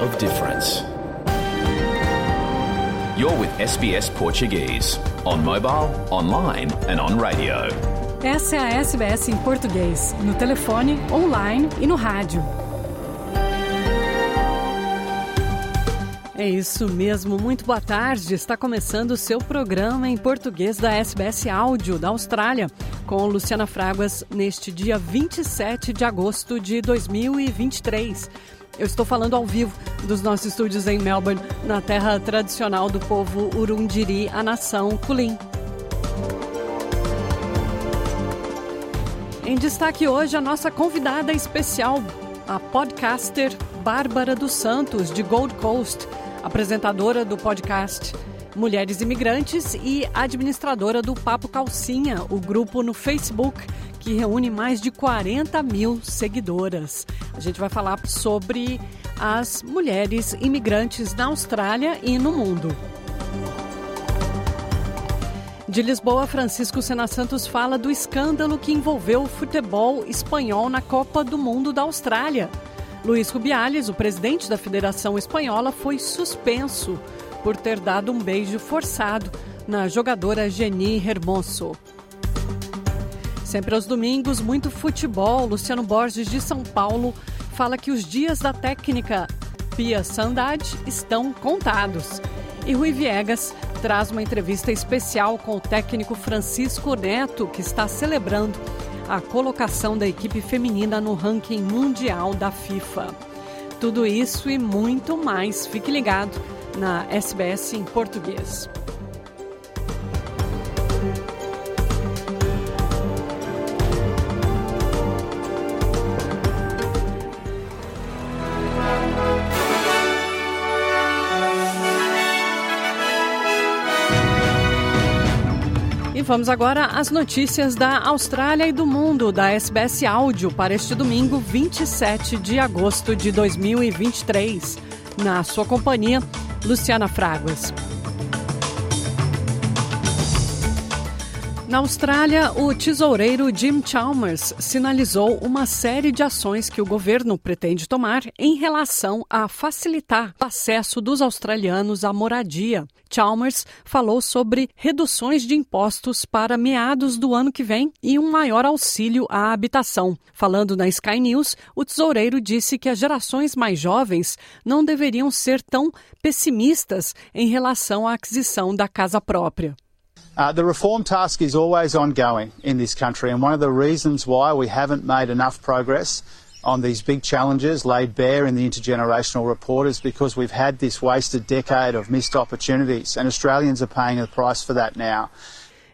of difference. You're with SBS Portuguese on mobile, online and on radio. Essa é a SBS em português, no telefone, online e no rádio. É isso mesmo, muito boa tarde. Está começando o seu programa em português da SBS Áudio da Austrália, com Luciana Fraguas, neste dia 27 de agosto de 2023. Eu estou falando ao vivo dos nossos estúdios em Melbourne, na terra tradicional do povo Urundiri, a nação Kulin. Em destaque hoje, a nossa convidada especial, a podcaster Bárbara dos Santos, de Gold Coast, apresentadora do podcast Mulheres Imigrantes e administradora do Papo Calcinha, o grupo no Facebook que reúne mais de 40 mil seguidoras. A gente vai falar sobre as mulheres imigrantes na Austrália e no mundo. De Lisboa, Francisco Sena Santos fala do escândalo que envolveu o futebol espanhol na Copa do Mundo da Austrália. Luiz Rubiales, o presidente da Federação Espanhola, foi suspenso por ter dado um beijo forçado na jogadora Geni Hermoso. Sempre aos domingos, muito futebol. Luciano Borges, de São Paulo, fala que os dias da técnica Pia Sandade estão contados. E Rui Viegas traz uma entrevista especial com o técnico Francisco Neto, que está celebrando a colocação da equipe feminina no ranking mundial da FIFA. Tudo isso e muito mais. Fique ligado na SBS em português. vamos agora às notícias da Austrália e do mundo da SBS Áudio para este domingo, 27 de agosto de 2023. Na sua companhia, Luciana Fraguas. Na Austrália, o tesoureiro Jim Chalmers sinalizou uma série de ações que o governo pretende tomar em relação a facilitar o acesso dos australianos à moradia. Chalmers falou sobre reduções de impostos para meados do ano que vem e um maior auxílio à habitação. Falando na Sky News, o tesoureiro disse que as gerações mais jovens não deveriam ser tão pessimistas em relação à aquisição da casa própria. Uh, the reform task is always ongoing in this country, and one of the reasons why we haven't made enough progress on these big challenges laid bare in the intergenerational report is because we've had this wasted decade of missed opportunities, and Australians are paying the price for that now.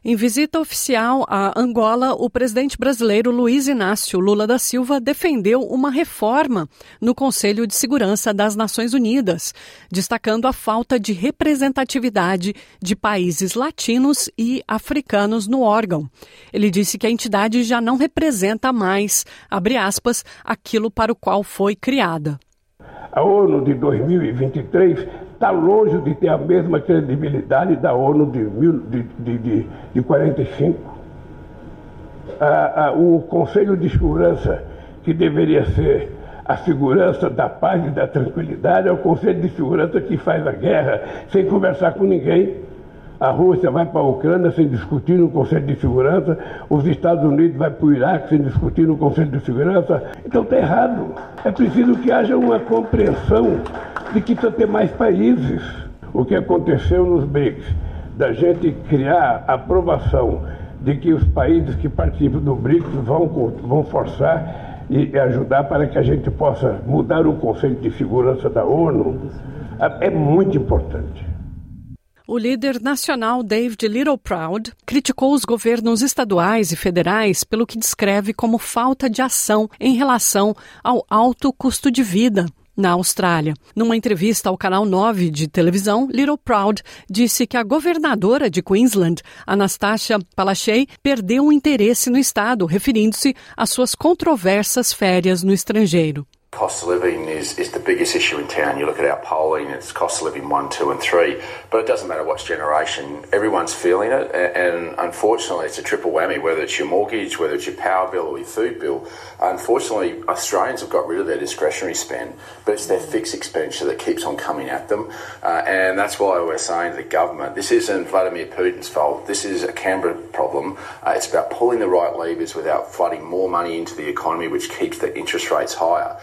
Em visita oficial a Angola, o presidente brasileiro Luiz Inácio Lula da Silva defendeu uma reforma no Conselho de Segurança das Nações Unidas, destacando a falta de representatividade de países latinos e africanos no órgão. Ele disse que a entidade já não representa mais, abre aspas, aquilo para o qual foi criada. A ONU de 2023 está longe de ter a mesma credibilidade da ONU de, de, de, de, de 45. Ah, ah, o Conselho de Segurança, que deveria ser a segurança da paz e da tranquilidade, é o Conselho de Segurança que faz a guerra sem conversar com ninguém. A Rússia vai para a Ucrânia sem discutir no Conselho de Segurança, os Estados Unidos vai para o Iraque sem discutir no Conselho de Segurança. Então está errado. É preciso que haja uma compreensão de que precisa ter mais países. O que aconteceu nos BRICS, da gente criar aprovação de que os países que participam do BRICS vão, vão forçar e ajudar para que a gente possa mudar o conceito de segurança da ONU, é muito importante. O líder nacional David Littleproud criticou os governos estaduais e federais pelo que descreve como falta de ação em relação ao alto custo de vida na Austrália. Numa entrevista ao canal 9 de televisão, Little Proud disse que a governadora de Queensland, Anastasia Palaszczuk, perdeu o interesse no estado, referindo-se às suas controversas férias no estrangeiro. Cost of living is, is the biggest issue in town. You look at our polling, it's cost of living one, two, and three. But it doesn't matter what generation, everyone's feeling it. And, and unfortunately, it's a triple whammy, whether it's your mortgage, whether it's your power bill or your food bill. Unfortunately, Australians have got rid of their discretionary spend, but it's their fixed expenditure that keeps on coming at them. Uh, and that's why we're saying to the government this isn't Vladimir Putin's fault. This is a Canberra problem. Uh, it's about pulling the right levers without flooding more money into the economy, which keeps the interest rates higher.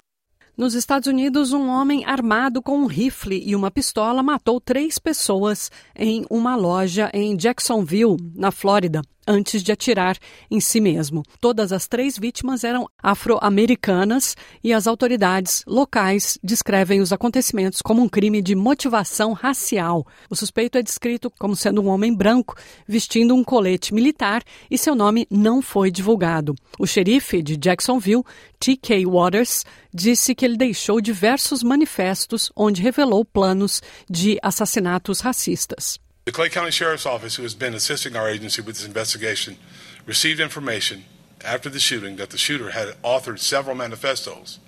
Nos Estados Unidos, um homem armado com um rifle e uma pistola matou três pessoas em uma loja em Jacksonville, na Flórida antes de atirar em si mesmo. Todas as três vítimas eram afro-americanas e as autoridades locais descrevem os acontecimentos como um crime de motivação racial. O suspeito é descrito como sendo um homem branco vestindo um colete militar e seu nome não foi divulgado. O xerife de Jacksonville, T.K. Waters, disse que ele deixou diversos manifestos onde revelou planos de assassinatos racistas. The Clay County Sheriff's Office, who has been assisting our agency with this investigation, received information after the shooting that the shooter had authored several manifestos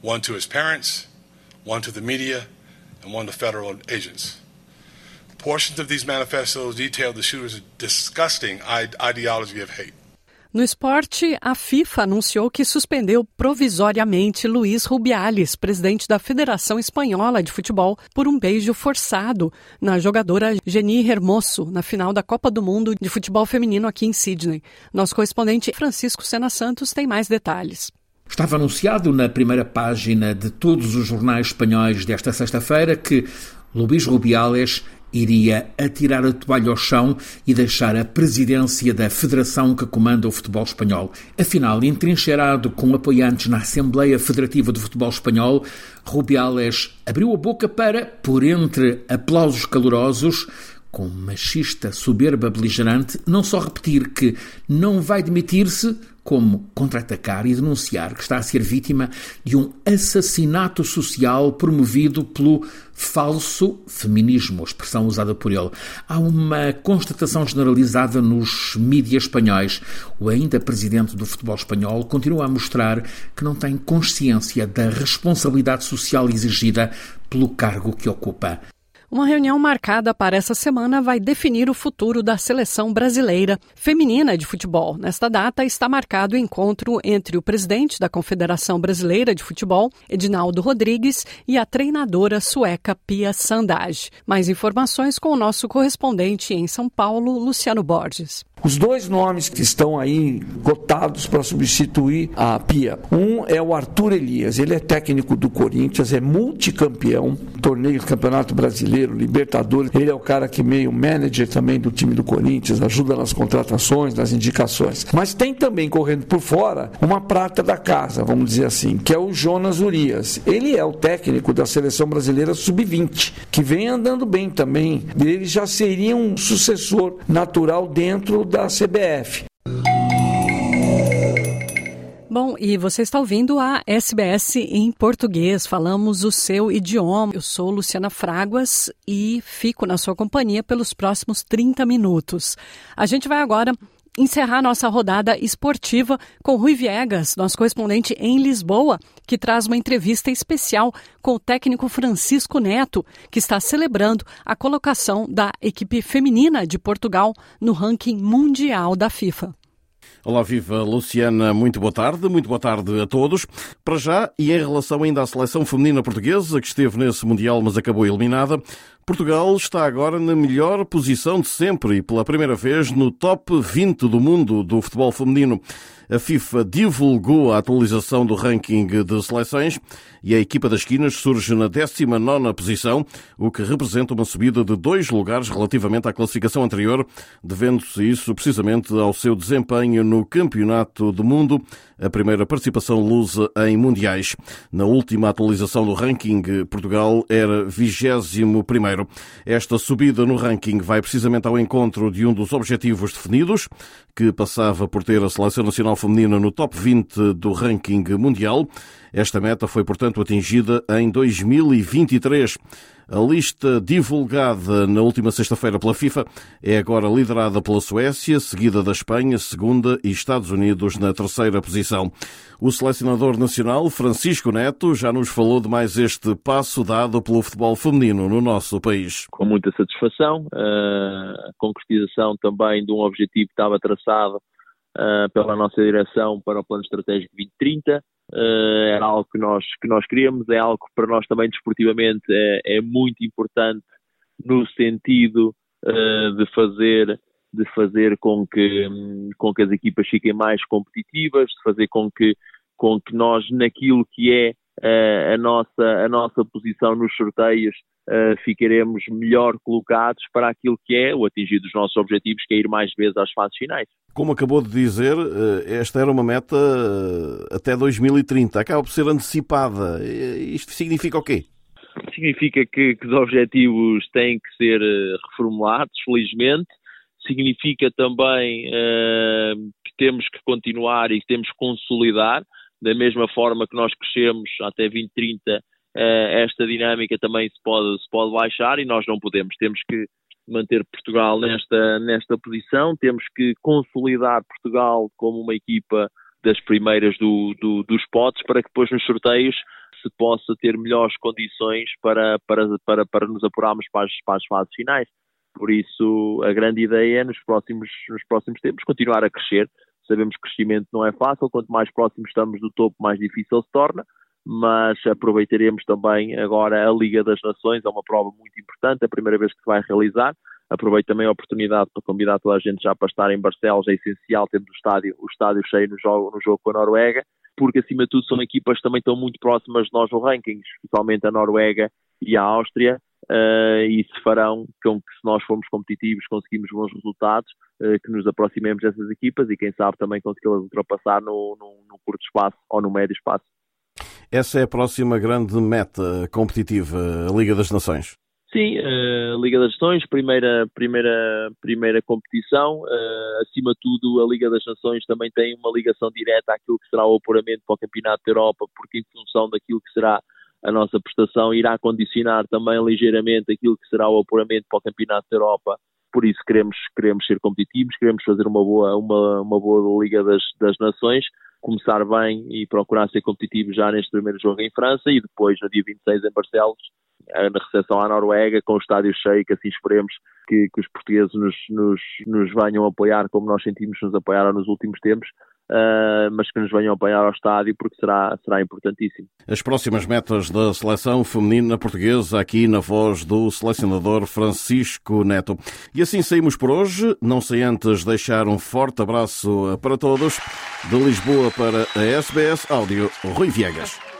one to his parents, one to the media, and one to federal agents. Portions of these manifestos detailed the shooter's disgusting ideology of hate. No esporte, a FIFA anunciou que suspendeu provisoriamente Luiz Rubiales, presidente da Federação Espanhola de Futebol, por um beijo forçado na jogadora Geni Hermoso na final da Copa do Mundo de Futebol Feminino aqui em Sydney. Nosso correspondente Francisco Sena Santos tem mais detalhes. Estava anunciado na primeira página de todos os jornais espanhóis desta sexta-feira que Luís Rubiales iria atirar a toalha ao chão e deixar a presidência da federação que comanda o futebol espanhol. Afinal, entrincheirado com apoiantes na Assembleia Federativa do Futebol Espanhol, Rubiales abriu a boca para, por entre aplausos calorosos, com machista soberba beligerante, não só repetir que não vai demitir-se, como contra-atacar e denunciar que está a ser vítima de um assassinato social promovido pelo falso feminismo, expressão usada por ele. Há uma constatação generalizada nos mídias espanhóis. O ainda presidente do futebol espanhol continua a mostrar que não tem consciência da responsabilidade social exigida pelo cargo que ocupa. Uma reunião marcada para essa semana vai definir o futuro da seleção brasileira feminina de futebol. Nesta data está marcado o encontro entre o presidente da Confederação Brasileira de Futebol, Edinaldo Rodrigues, e a treinadora sueca Pia Sandage. Mais informações com o nosso correspondente em São Paulo, Luciano Borges. Os dois nomes que estão aí cotados para substituir a Pia. Um é o Arthur Elias, ele é técnico do Corinthians, é multicampeão, torneio Campeonato Brasileiro, Libertadores. Ele é o cara que meio manager também do time do Corinthians, ajuda nas contratações, nas indicações. Mas tem também correndo por fora uma prata da casa, vamos dizer assim, que é o Jonas Urias. Ele é o técnico da seleção brasileira sub-20, que vem andando bem também. Ele já seria um sucessor natural dentro da CBF. Bom, e você está ouvindo a SBS em português. Falamos o seu idioma. Eu sou Luciana Fraguas e fico na sua companhia pelos próximos 30 minutos. A gente vai agora encerrar nossa rodada esportiva com Rui Viegas, nosso correspondente em Lisboa, que traz uma entrevista especial com o técnico Francisco Neto, que está celebrando a colocação da equipe feminina de Portugal no ranking mundial da FIFA. Olá, viva Luciana, muito boa tarde, muito boa tarde a todos. Para já, e em relação ainda à seleção feminina portuguesa, que esteve nesse Mundial, mas acabou eliminada, Portugal está agora na melhor posição de sempre e pela primeira vez no top 20 do mundo do futebol feminino. A FIFA divulgou a atualização do ranking de seleções e a equipa das esquinas surge na 19 posição, o que representa uma subida de dois lugares relativamente à classificação anterior, devendo-se isso precisamente ao seu desempenho no Campeonato do Mundo, a primeira participação lusa em mundiais. Na última atualização do ranking, Portugal era 21 primeiro. Esta subida no ranking vai precisamente ao encontro de um dos objetivos definidos, que passava por ter a seleção nacional feminina no top 20 do ranking mundial. Esta meta foi, portanto, atingida em 2023. A lista divulgada na última sexta-feira pela FIFA é agora liderada pela Suécia, seguida da Espanha, segunda e Estados Unidos na terceira posição. O selecionador nacional, Francisco Neto, já nos falou de mais este passo dado pelo futebol feminino no nosso país. Com muita satisfação, a concretização também de um objetivo que estava traçado pela nossa direção para o Plano Estratégico 2030 uh, era algo que nós, que nós queríamos, é algo que para nós também desportivamente é, é muito importante no sentido uh, de fazer de fazer com que, com que as equipas fiquem mais competitivas, de fazer com que, com que nós, naquilo que é uh, a, nossa, a nossa posição nos sorteios, uh, ficaremos melhor colocados para aquilo que é o atingir dos nossos objetivos, que é ir mais vezes às fases finais. Como acabou de dizer, eh, esta era uma meta eh, até 2030. Acaba por ser antecipada. Isto significa o quê? Significa que, que os objetivos têm que ser reformulados, felizmente. Significa também uh, que temos que continuar e que temos que consolidar, da mesma forma que nós crescemos até 2030, uh, esta dinâmica também se pode, se pode baixar e nós não podemos. Temos que manter Portugal nesta, nesta posição, temos que consolidar Portugal como uma equipa das primeiras do, do, dos potes para que depois nos sorteios se possa ter melhores condições para, para, para, para nos apurarmos para as, para as fases finais. Por isso, a grande ideia é nos próximos, nos próximos tempos continuar a crescer. Sabemos que crescimento não é fácil, quanto mais próximos estamos do topo, mais difícil se torna mas aproveitaremos também agora a Liga das Nações, é uma prova muito importante, a primeira vez que se vai realizar. Aproveito também a oportunidade para convidar toda a gente já para estar em Barcelos, é essencial termos o estádio, o estádio cheio no jogo, no jogo com a Noruega, porque acima de tudo são equipas que também estão muito próximas de nós no ranking, especialmente a Noruega e a Áustria, uh, e se farão com que se nós formos competitivos conseguimos bons resultados, uh, que nos aproximemos dessas equipas e quem sabe também consegui-las ultrapassar no, no, no curto espaço ou no médio espaço. Essa é a próxima grande meta competitiva, a Liga das Nações. Sim, a uh, Liga das Nações, primeira, primeira, primeira competição. Uh, acima de tudo, a Liga das Nações também tem uma ligação direta àquilo que será o apuramento para o Campeonato da Europa, porque em função daquilo que será a nossa prestação, irá condicionar também ligeiramente aquilo que será o apuramento para o Campeonato da Europa. Por isso queremos, queremos ser competitivos, queremos fazer uma boa, uma, uma boa Liga das, das Nações começar bem e procurar ser competitivo já neste primeiro jogo em França e depois no dia 26 em Barcelos, eh, na recepção à Noruega, com o estádio cheio, que assim esperemos que, que os portugueses nos, nos, nos venham apoiar como nós sentimos nos apoiaram nos últimos tempos Uh, mas que nos venham apoiar ao estádio porque será, será importantíssimo. As próximas metas da seleção feminina portuguesa aqui na voz do selecionador Francisco Neto. E assim saímos por hoje, não sei antes deixar um forte abraço para todos. De Lisboa para a SBS Áudio, Rui Viegas.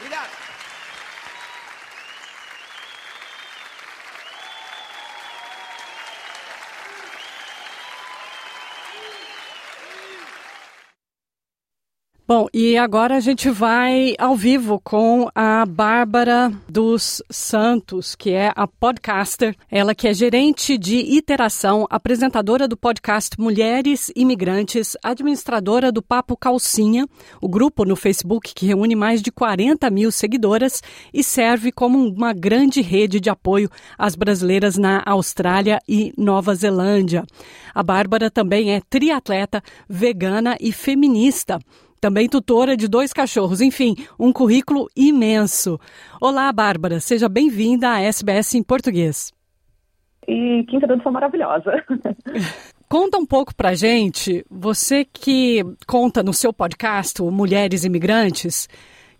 Obrigado. Bom, e agora a gente vai ao vivo com a Bárbara dos Santos, que é a podcaster, ela que é gerente de iteração, apresentadora do podcast Mulheres Imigrantes, administradora do Papo Calcinha, o grupo no Facebook que reúne mais de 40 mil seguidoras e serve como uma grande rede de apoio às brasileiras na Austrália e Nova Zelândia. A Bárbara também é triatleta, vegana e feminista também tutora de dois cachorros, enfim, um currículo imenso. Olá, Bárbara, seja bem-vinda à SBS em português. E que introdução maravilhosa. Conta um pouco pra gente, você que conta no seu podcast, Mulheres Imigrantes,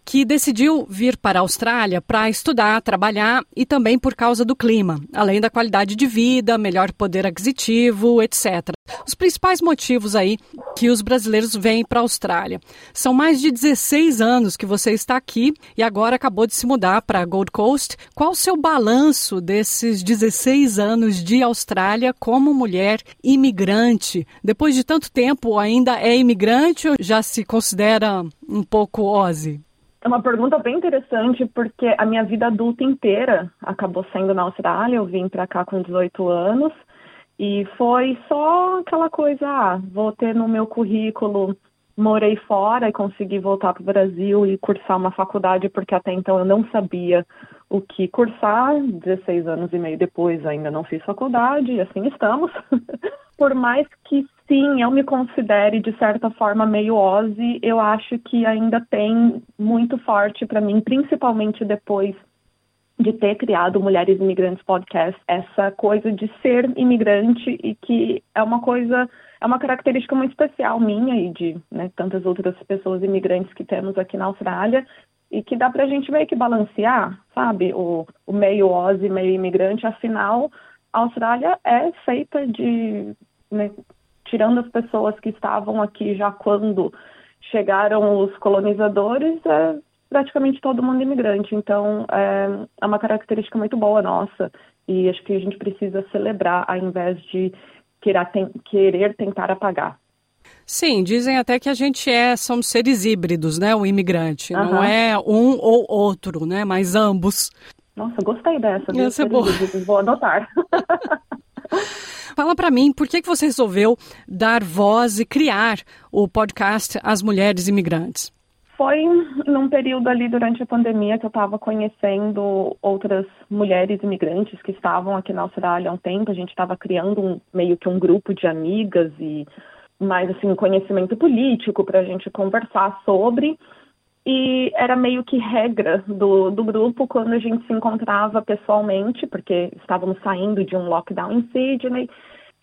que decidiu vir para a Austrália para estudar, trabalhar e também por causa do clima, além da qualidade de vida, melhor poder aquisitivo, etc. Os principais motivos aí que os brasileiros vêm para a Austrália. São mais de 16 anos que você está aqui e agora acabou de se mudar para Gold Coast. Qual o seu balanço desses 16 anos de Austrália como mulher imigrante? Depois de tanto tempo, ainda é imigrante ou já se considera um pouco Ozzy? É uma pergunta bem interessante, porque a minha vida adulta inteira acabou sendo na Austrália. Eu vim para cá com 18 anos e foi só aquela coisa: ah, vou ter no meu currículo, morei fora e consegui voltar para o Brasil e cursar uma faculdade, porque até então eu não sabia o que cursar. 16 anos e meio depois ainda não fiz faculdade e assim estamos. Por mais que sim, eu me considere de certa forma meio Ozzy, eu acho que ainda tem muito forte para mim, principalmente depois de ter criado Mulheres Imigrantes Podcast, essa coisa de ser imigrante e que é uma coisa, é uma característica muito especial minha e de né, tantas outras pessoas imigrantes que temos aqui na Austrália e que dá pra gente meio que balancear, sabe, o, o meio Ozzy, meio imigrante, afinal, a Austrália é feita de, né, tirando as pessoas que estavam aqui já quando chegaram os colonizadores, é praticamente todo mundo imigrante. Então, é, é uma característica muito boa nossa e acho que a gente precisa celebrar ao invés de querer, tentar apagar. Sim, dizem até que a gente é, somos seres híbridos, né, o imigrante. Aham. Não é um ou outro, né, mas ambos. Nossa, gostei dessa. Essa é boa. Vou anotar. Fala para mim, por que, que você resolveu dar voz e criar o podcast As Mulheres Imigrantes? Foi num período ali durante a pandemia que eu estava conhecendo outras mulheres imigrantes que estavam aqui na Austrália há um tempo. A gente estava criando um, meio que um grupo de amigas e mais assim conhecimento político para a gente conversar sobre. E era meio que regra do, do grupo quando a gente se encontrava pessoalmente, porque estávamos saindo de um lockdown em Sydney,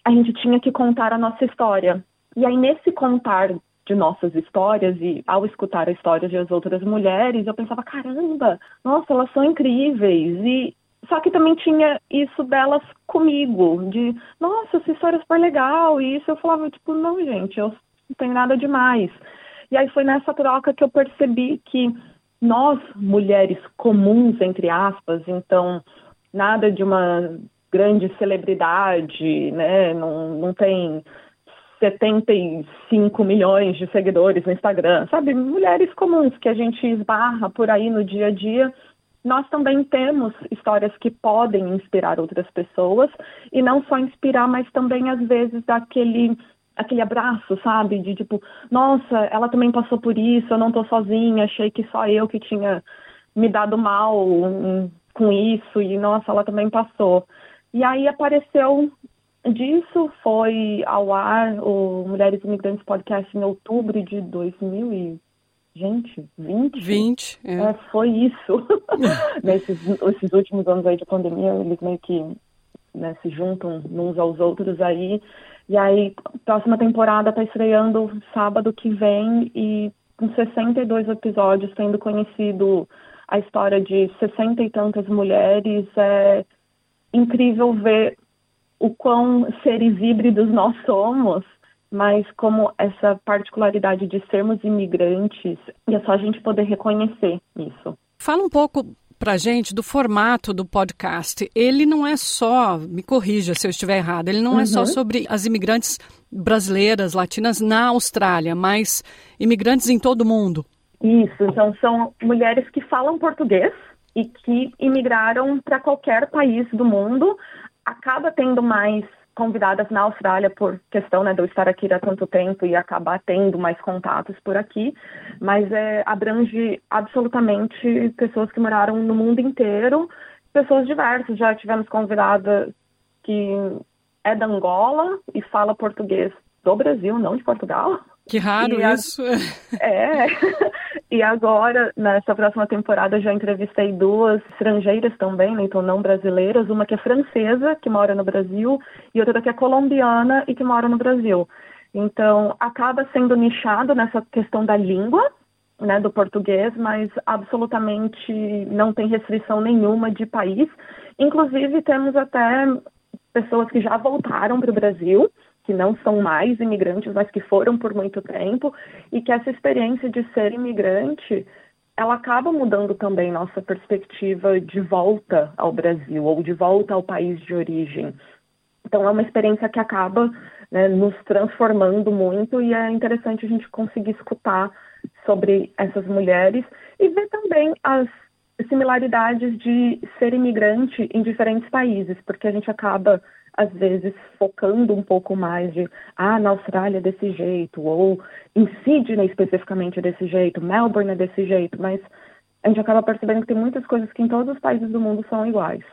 a gente tinha que contar a nossa história. E aí, nesse contar de nossas histórias e ao escutar a história das outras mulheres, eu pensava, caramba, nossa, elas são incríveis. E só que também tinha isso delas comigo, de, nossa, essa história é super legal. E isso eu falava, tipo, não, gente, eu não tenho nada demais. E aí foi nessa troca que eu percebi que nós, mulheres comuns, entre aspas, então nada de uma grande celebridade, né? Não, não tem 75 milhões de seguidores no Instagram, sabe? Mulheres comuns que a gente esbarra por aí no dia a dia. Nós também temos histórias que podem inspirar outras pessoas e não só inspirar, mas também às vezes dar aquele abraço, sabe? De tipo, nossa, ela também passou por isso, eu não tô sozinha, achei que só eu que tinha me dado mal com isso e nossa, ela também passou. E aí apareceu disso foi ao ar o Mulheres Imigrantes Podcast em outubro de 2000 e gente, 20? 20, é. é foi isso. Nesses esses últimos anos aí de pandemia, eles meio que né, se juntam uns aos outros aí. E aí, próxima temporada tá estreando sábado que vem e com 62 episódios, tendo conhecido a história de 60 e tantas mulheres, é incrível ver o quão seres híbridos nós somos, mas como essa particularidade de sermos imigrantes, e é só a gente poder reconhecer isso. Fala um pouco pra gente do formato do podcast. Ele não é só, me corrija se eu estiver errado, ele não uhum. é só uhum. sobre as imigrantes brasileiras, latinas na Austrália, mas imigrantes em todo o mundo. Isso, então são mulheres que falam português e que imigraram para qualquer país do mundo acaba tendo mais convidadas na Austrália por questão né, de eu estar aqui há tanto tempo e acabar tendo mais contatos por aqui, mas é, abrange absolutamente pessoas que moraram no mundo inteiro, pessoas diversas. Já tivemos convidada que é da Angola e fala português do Brasil, não de Portugal. Que raro a... isso. É. E agora, nessa próxima temporada, já entrevistei duas estrangeiras também, né? então não brasileiras, uma que é francesa, que mora no Brasil, e outra que é colombiana e que mora no Brasil. Então, acaba sendo nichado nessa questão da língua, né, do português, mas absolutamente não tem restrição nenhuma de país. Inclusive, temos até pessoas que já voltaram para o Brasil, que não são mais imigrantes, mas que foram por muito tempo, e que essa experiência de ser imigrante, ela acaba mudando também nossa perspectiva de volta ao Brasil ou de volta ao país de origem. Então é uma experiência que acaba né, nos transformando muito e é interessante a gente conseguir escutar sobre essas mulheres e ver também as similaridades de ser imigrante em diferentes países, porque a gente acaba às vezes focando um pouco mais de ah, na Austrália é desse jeito, ou em Sydney especificamente é desse jeito, Melbourne é desse jeito, mas a gente acaba percebendo que tem muitas coisas que em todos os países do mundo são iguais.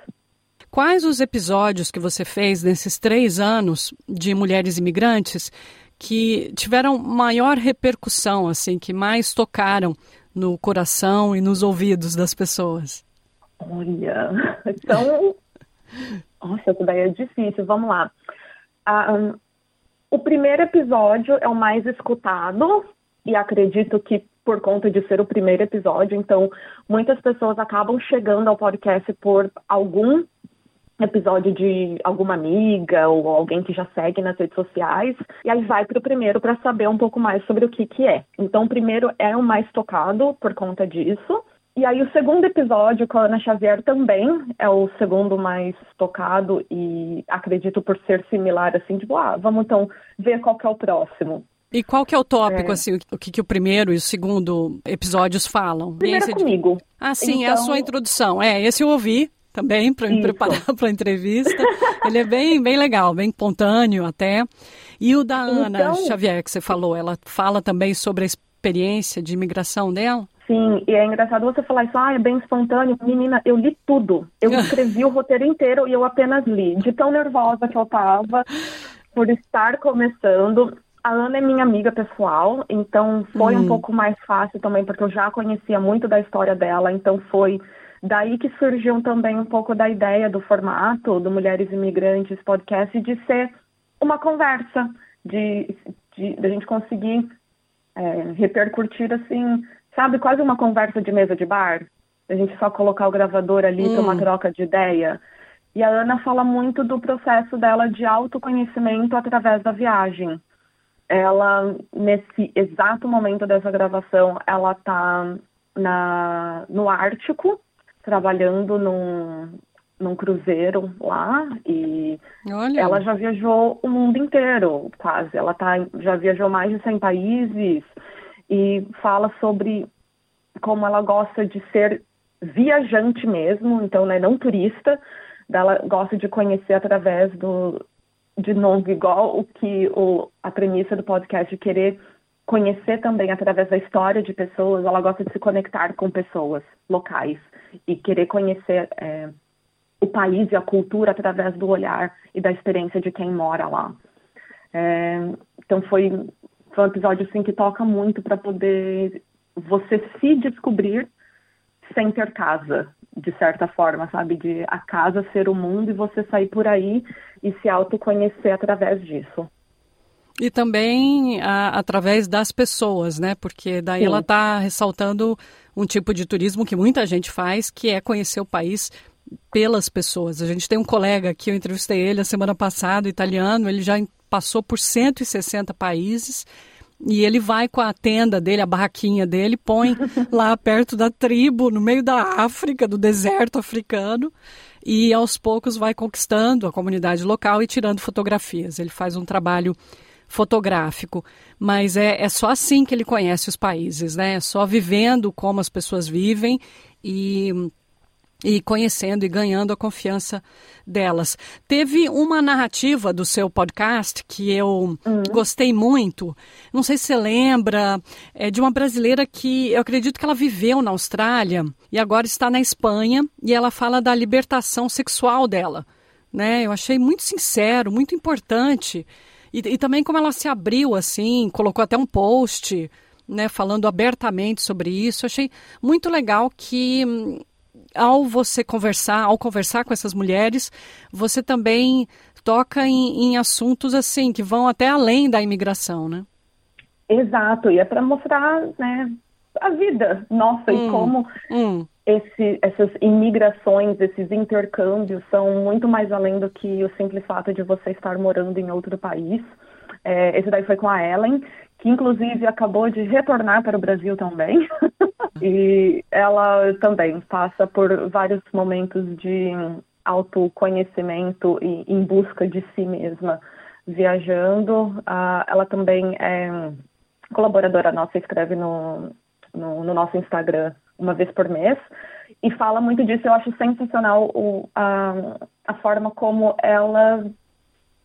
Quais os episódios que você fez nesses três anos de mulheres imigrantes que tiveram maior repercussão, assim, que mais tocaram no coração e nos ouvidos das pessoas? Olha, então nossa, essa daí é difícil. Vamos lá. Ah, um, o primeiro episódio é o mais escutado e acredito que por conta de ser o primeiro episódio, então muitas pessoas acabam chegando ao podcast por algum episódio de alguma amiga ou alguém que já segue nas redes sociais e aí vai para o primeiro para saber um pouco mais sobre o que que é. Então o primeiro é o mais tocado por conta disso. E aí o segundo episódio com a Ana Xavier também é o segundo mais tocado e acredito por ser similar, assim, tipo, ah, vamos então ver qual que é o próximo. E qual que é o tópico, é. assim, o que, que o primeiro e o segundo episódios falam? Primeiro é comigo. Ah, sim, então... é a sua então introdução. É, esse eu ouvi também para me preparar para a entrevista. Ele é bem, bem legal, bem espontâneo até. E o da então... Ana Xavier, que você falou, ela fala também sobre a experiência de imigração dela? Sim, e é engraçado você falar isso, ah, é bem espontâneo. Menina, eu li tudo. Eu escrevi o roteiro inteiro e eu apenas li. De tão nervosa que eu tava por estar começando. a Ana é minha amiga pessoal, então foi Hum. um pouco mais fácil também, porque eu já conhecia muito da história dela, então foi daí que surgiu também um pouco da ideia do formato do Mulheres Imigrantes Podcast de ser uma conversa, de, de, de a gente conseguir é, repercutir assim, sabe, quase uma conversa de mesa de bar. A gente só colocar o gravador ali, ter uma Hum. troca de ideia. E a Ana fala muito do processo dela de autoconhecimento através da viagem. Ela, nesse exato momento dessa gravação, ela tá na, no Ártico, trabalhando num, num cruzeiro lá e Olha. ela já viajou o mundo inteiro, quase. Ela tá, já viajou mais de 100 países e fala sobre como ela gosta de ser viajante mesmo, então né, não turista, ela gosta de conhecer através do de novo igual o que o, a premissa do podcast de querer conhecer também através da história de pessoas, ela gosta de se conectar com pessoas locais e querer conhecer é, o país e a cultura através do olhar e da experiência de quem mora lá. É, então foi, foi um episódio assim que toca muito para poder você se descobrir sem ter casa, de certa forma, sabe? De a casa ser o mundo e você sair por aí e se autoconhecer através disso. E também a- através das pessoas, né? Porque daí Sim. ela está ressaltando um tipo de turismo que muita gente faz, que é conhecer o país pelas pessoas. A gente tem um colega aqui, eu entrevistei ele a semana passada, italiano, ele já passou por 160 países e ele vai com a tenda dele, a barraquinha dele, põe lá perto da tribo, no meio da África, do deserto africano, e aos poucos vai conquistando a comunidade local e tirando fotografias. Ele faz um trabalho fotográfico, mas é, é só assim que ele conhece os países, né? É só vivendo como as pessoas vivem e e conhecendo e ganhando a confiança delas. Teve uma narrativa do seu podcast que eu gostei muito. Não sei se você lembra, é de uma brasileira que eu acredito que ela viveu na Austrália e agora está na Espanha e ela fala da libertação sexual dela. Né? Eu achei muito sincero, muito importante. E, e também como ela se abriu assim, colocou até um post, né, falando abertamente sobre isso. Eu achei muito legal que hum, ao você conversar, ao conversar com essas mulheres, você também toca em, em assuntos assim que vão até além da imigração, né? Exato, e é para mostrar, né, a vida nossa e Hum, como hum. esse, essas imigrações, esses intercâmbios são muito mais além do que o simples fato de você estar morando em outro país. É, esse daí foi com a Ellen, que inclusive acabou de retornar para o Brasil também. e ela também passa por vários momentos de autoconhecimento e em busca de si mesma, viajando. Ah, ela também é colaboradora nossa, escreve no, no, no nosso Instagram uma vez por mês e fala muito disso. Eu acho sensacional o, a, a forma como ela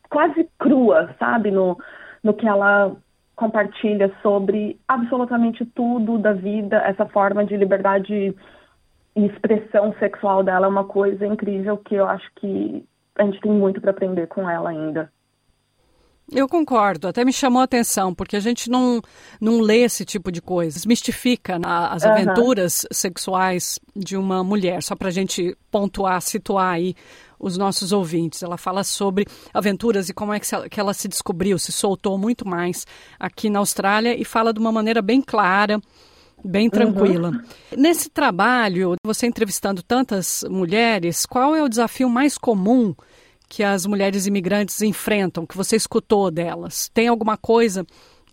quase crua, sabe, no, no que ela compartilha sobre absolutamente tudo da vida, essa forma de liberdade e expressão sexual dela é uma coisa incrível que eu acho que a gente tem muito para aprender com ela ainda. Eu concordo, até me chamou a atenção, porque a gente não, não lê esse tipo de coisa, desmistifica né, as Aham. aventuras sexuais de uma mulher, só para a gente pontuar, situar aí os nossos ouvintes. Ela fala sobre aventuras e como é que, se- que ela se descobriu, se soltou muito mais aqui na Austrália e fala de uma maneira bem clara, bem tranquila. Nesse trabalho, você entrevistando tantas mulheres, qual é o desafio mais comum que as mulheres imigrantes enfrentam, que você escutou delas? Tem alguma coisa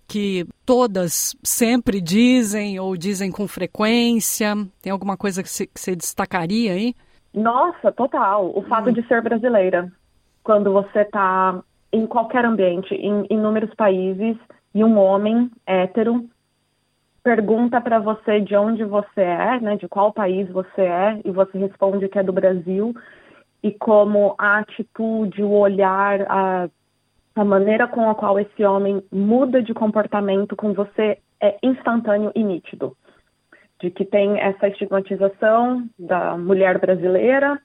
que todas sempre dizem ou dizem com frequência? Tem alguma coisa que você, que você destacaria aí? Nossa, total. O fato de ser brasileira. Quando você está em qualquer ambiente, em inúmeros países, e um homem hétero pergunta para você de onde você é, né, de qual país você é, e você responde que é do Brasil, e como a atitude, o olhar, a, a maneira com a qual esse homem muda de comportamento com você é instantâneo e nítido de que tem essa estigmatização da mulher brasileira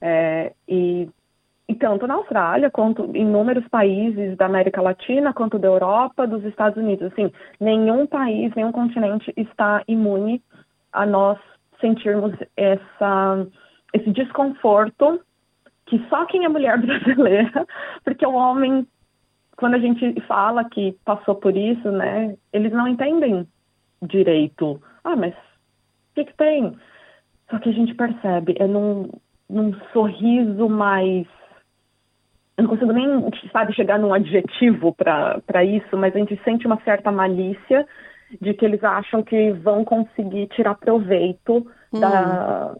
é, e e tanto na Austrália quanto em inúmeros países da América Latina, quanto da Europa, dos Estados Unidos. Assim, nenhum país, nenhum continente está imune a nós sentirmos essa, esse desconforto que só quem é mulher brasileira, porque o homem, quando a gente fala que passou por isso, né, eles não entendem direito. Ah, mas que, que tem? Só que a gente percebe, é num, num sorriso mais eu não consigo nem, sabe, chegar num adjetivo para isso, mas a gente sente uma certa malícia de que eles acham que vão conseguir tirar proveito hum. da,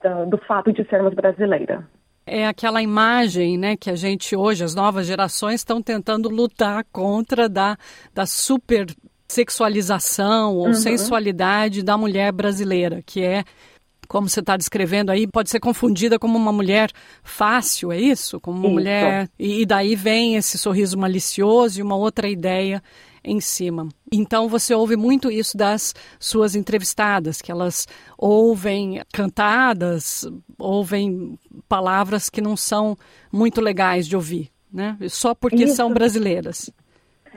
da, do fato de sermos brasileira. É aquela imagem, né, que a gente hoje, as novas gerações, estão tentando lutar contra da, da super sexualização ou uhum. sensualidade da mulher brasileira, que é como você está descrevendo aí, pode ser confundida como uma mulher fácil, é isso? Como uma isso. mulher. E, daí vem esse sorriso malicioso e uma outra ideia em cima. Então você ouve muito isso das suas entrevistadas, que elas ouvem cantadas, ouvem palavras que não são muito legais de ouvir, né? Só porque isso. são brasileiras.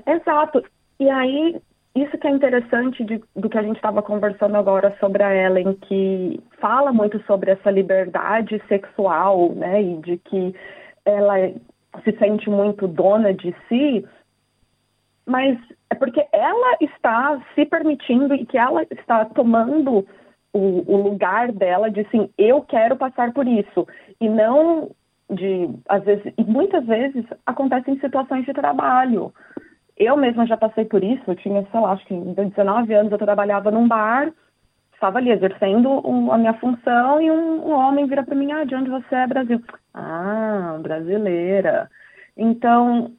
Exato. E aí isso que é interessante de, do que a gente estava conversando agora sobre a Ellen, que fala muito sobre essa liberdade sexual, né, e de que ela se sente muito dona de si, mas é porque ela está se permitindo e que ela está tomando o, o lugar dela de assim, eu quero passar por isso, e não de, às vezes, e muitas vezes acontece em situações de trabalho, eu mesma já passei por isso, eu tinha, sei lá, acho que 19 anos eu trabalhava num bar, estava ali exercendo um, a minha função e um, um homem vira para mim, ah, de onde você é, Brasil? Ah, brasileira. Então,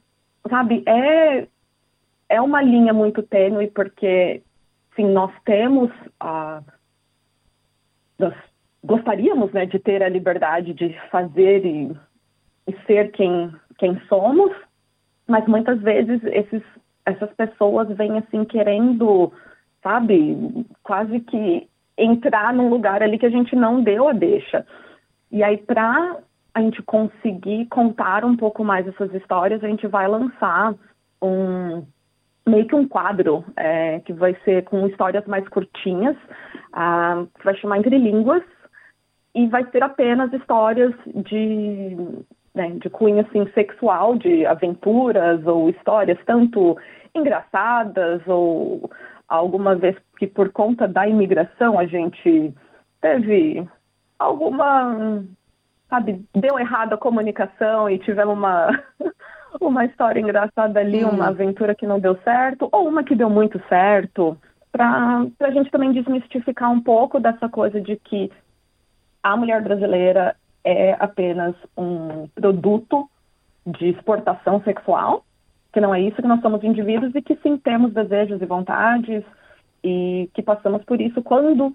sabe, é, é uma linha muito tênue porque, sim, nós temos a... Nós gostaríamos, né, de ter a liberdade de fazer e, e ser quem, quem somos, mas muitas vezes esses, essas pessoas vêm assim querendo, sabe, quase que entrar num lugar ali que a gente não deu a deixa. E aí, para a gente conseguir contar um pouco mais essas histórias, a gente vai lançar um meio que um quadro é, que vai ser com histórias mais curtinhas, uh, que vai chamar Entre Línguas, e vai ser apenas histórias de né, de cunho assim sexual, de aventuras ou histórias tanto engraçadas ou alguma vez que por conta da imigração a gente teve alguma sabe deu errado a comunicação e tivemos uma uma história engraçada ali, hum. uma aventura que não deu certo ou uma que deu muito certo para a gente também desmistificar um pouco dessa coisa de que a mulher brasileira é apenas um produto de exportação sexual, que não é isso, que nós somos indivíduos e que sim temos desejos e vontades e que passamos por isso quando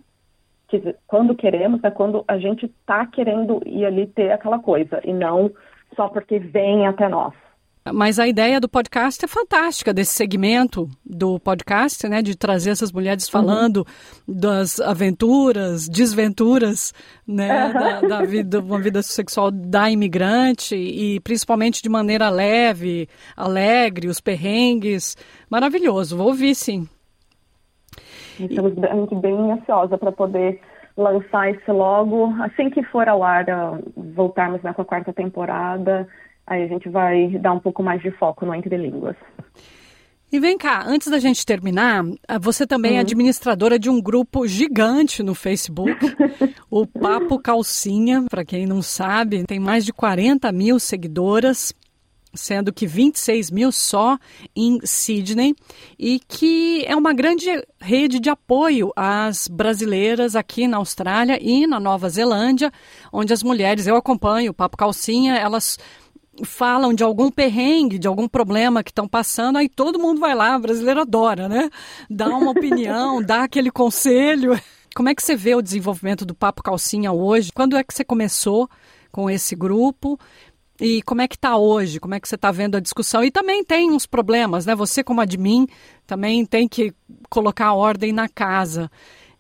quando queremos, é quando a gente está querendo ir ali ter aquela coisa e não só porque vem até nós. Mas a ideia do podcast é fantástica, desse segmento do podcast, né? De trazer essas mulheres uhum. falando uhum. das aventuras, desventuras, né? Uhum. Da, da, vida, uma vida sexual da imigrante e principalmente de maneira leve, alegre, os perrengues. Maravilhoso, vou ouvir sim. Estamos bem, bem ansiosa para poder lançar esse logo assim que for ao ar, voltarmos na quarta temporada Aí a gente vai dar um pouco mais de foco no Entre Línguas. E vem cá, antes da gente terminar, ah, você também é uhum. administradora de um grupo gigante no Facebook, o Papo Calcinha. Para quem não sabe, tem mais de 40 mil seguidoras, sendo que 26 mil só em Sydney, e que é uma grande rede de apoio às brasileiras aqui na Austrália e na Nova Zelândia, onde as mulheres, eu acompanho o Papo Calcinha, elas falam de algum perrengue, de algum problema que estão passando, aí todo mundo vai lá, o brasileiro adora, né? Dá uma opinião, dá aquele conselho. Como é que você vê o desenvolvimento do Papo Calcinha hoje? Quando é que você começou com esse grupo? E como é que está hoje? Como é que você está vendo a discussão? E também tem uns problemas, né? Você como admin também tem que colocar ordem na casa.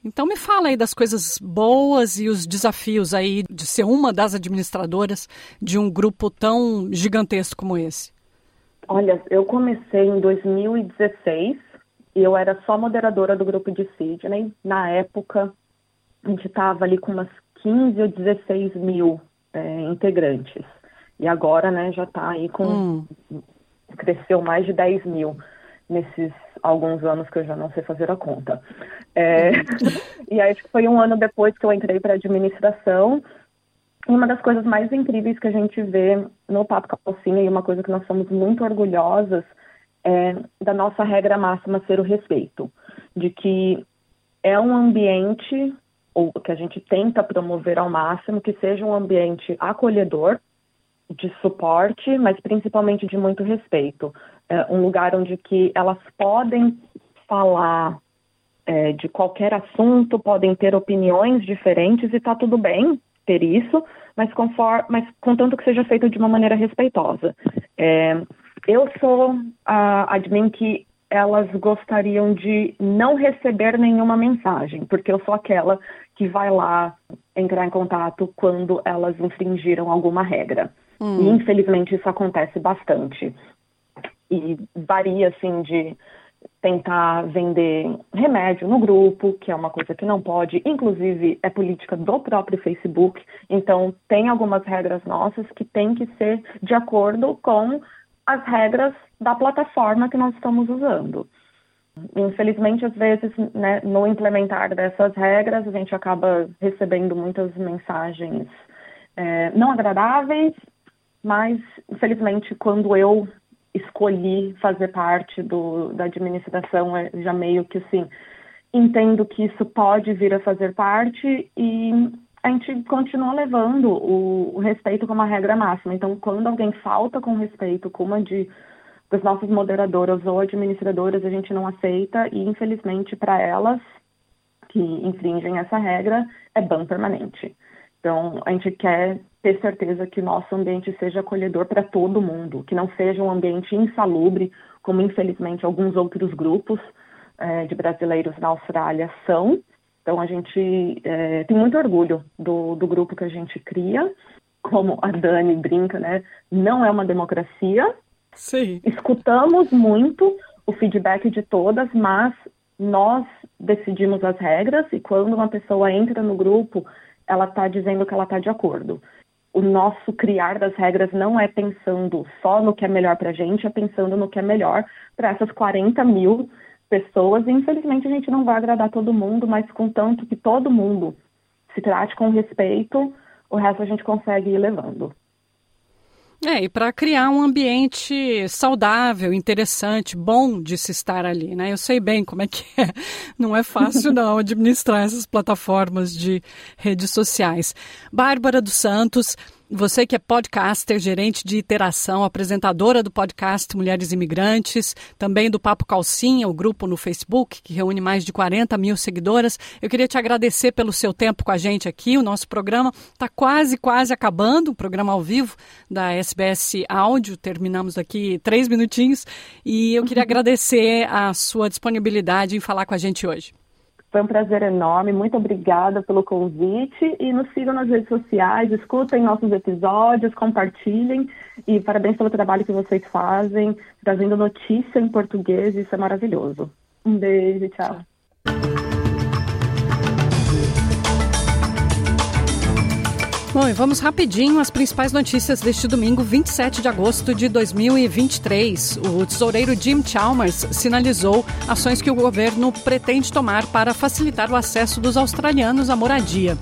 Então me fala aí das coisas boas e os desafios aí de ser uma das administradoras de um grupo tão gigantesco como esse. Olha, eu comecei em 2016 e eu era só moderadora do grupo de Sydney. Na época, a gente estava ali com umas 15 ou 16 mil é, integrantes. E agora, né, já está aí com. Hum. cresceu mais de 10 mil nesses alguns anos que eu já não sei fazer a conta. É, e aí foi um ano depois que eu entrei para administração. E uma das coisas mais incríveis que a gente vê no Papo Calcinha, e uma coisa que nós somos muito orgulhosas, é da nossa regra máxima ser o respeito. De que é um ambiente, ou que a gente tenta promover ao máximo, que seja um ambiente acolhedor, de suporte, mas principalmente de muito respeito é, um lugar onde que elas podem falar é, de qualquer assunto, podem ter opiniões diferentes e está tudo bem ter isso, mas, conforme, mas contanto que seja feito de uma maneira respeitosa. É, eu sou a admin que elas gostariam de não receber nenhuma mensagem, porque eu sou aquela que vai lá entrar em contato quando elas infringiram alguma regra. Hum. E infelizmente isso acontece bastante e varia assim de tentar vender remédio no grupo, que é uma coisa que não pode, inclusive é política do próprio Facebook. Então, tem algumas regras nossas que tem que ser de acordo com as regras da plataforma que nós estamos usando. Infelizmente, às vezes, né, no implementar dessas regras, a gente acaba recebendo muitas mensagens é, não agradáveis, mas, infelizmente, quando eu escolhi fazer parte do, da administração, é já meio que assim, entendo que isso pode vir a fazer parte e a gente continua levando o, o respeito como a regra máxima. Então, quando alguém falta com respeito com uma de das nossas moderadoras ou administradoras, a gente não aceita e, infelizmente, para elas que infringem essa regra, é ban permanente. Então, a gente quer ter certeza que nosso ambiente seja acolhedor para todo mundo, que não seja um ambiente insalubre, como infelizmente alguns outros grupos é, de brasileiros na Austrália são. Então a gente é, tem muito orgulho do, do grupo que a gente cria, como a Dani brinca, né? Não é uma democracia. Sim. Escutamos muito o feedback de todas, mas nós decidimos as regras e quando uma pessoa entra no grupo, ela está dizendo que ela está de acordo o nosso criar das regras não é pensando só no que é melhor para a gente, é pensando no que é melhor para essas 40 mil pessoas. E, infelizmente, a gente não vai agradar todo mundo, mas contanto que todo mundo se trate com respeito, o resto a gente consegue ir levando. É, e para criar um ambiente saudável, interessante, bom de se estar ali, né? Eu sei bem como é que é. Não é fácil não administrar essas plataformas de redes sociais. Bárbara dos Santos, você que é podcaster, gerente de interação, apresentadora do podcast Mulheres Imigrantes, também do Papo Calcinha, o grupo no Facebook, que reúne mais de 40 mil seguidoras. Eu queria te agradecer pelo seu tempo com a gente aqui. O nosso programa está quase, quase acabando, o programa ao vivo da SBS Áudio. Terminamos aqui três minutinhos. E eu queria agradecer a sua disponibilidade em falar com a gente hoje. Foi um prazer enorme. Muito obrigada pelo convite e nos sigam nas redes sociais, escutem nossos episódios, compartilhem e parabéns pelo trabalho que vocês fazem, trazendo notícia em português. Isso é maravilhoso. Um beijo, tchau. Bom, e vamos rapidinho às principais notícias deste domingo, 27 de agosto de 2023. O tesoureiro Jim Chalmers sinalizou ações que o governo pretende tomar para facilitar o acesso dos australianos à moradia.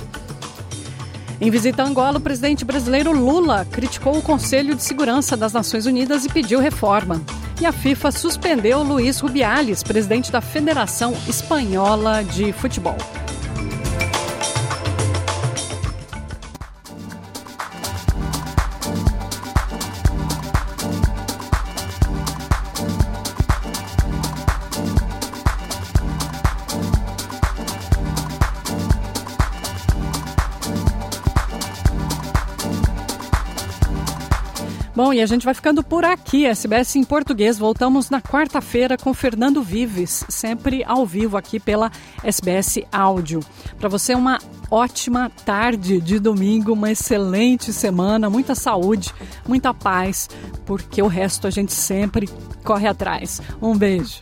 Em visita a Angola, o presidente brasileiro Lula criticou o Conselho de Segurança das Nações Unidas e pediu reforma. E a FIFA suspendeu Luiz Rubiales, presidente da Federação Espanhola de Futebol. Bom, e a gente vai ficando por aqui, SBS em português. Voltamos na quarta-feira com Fernando Vives, sempre ao vivo aqui pela SBS Áudio. Para você, uma ótima tarde de domingo, uma excelente semana, muita saúde, muita paz, porque o resto a gente sempre corre atrás. Um beijo.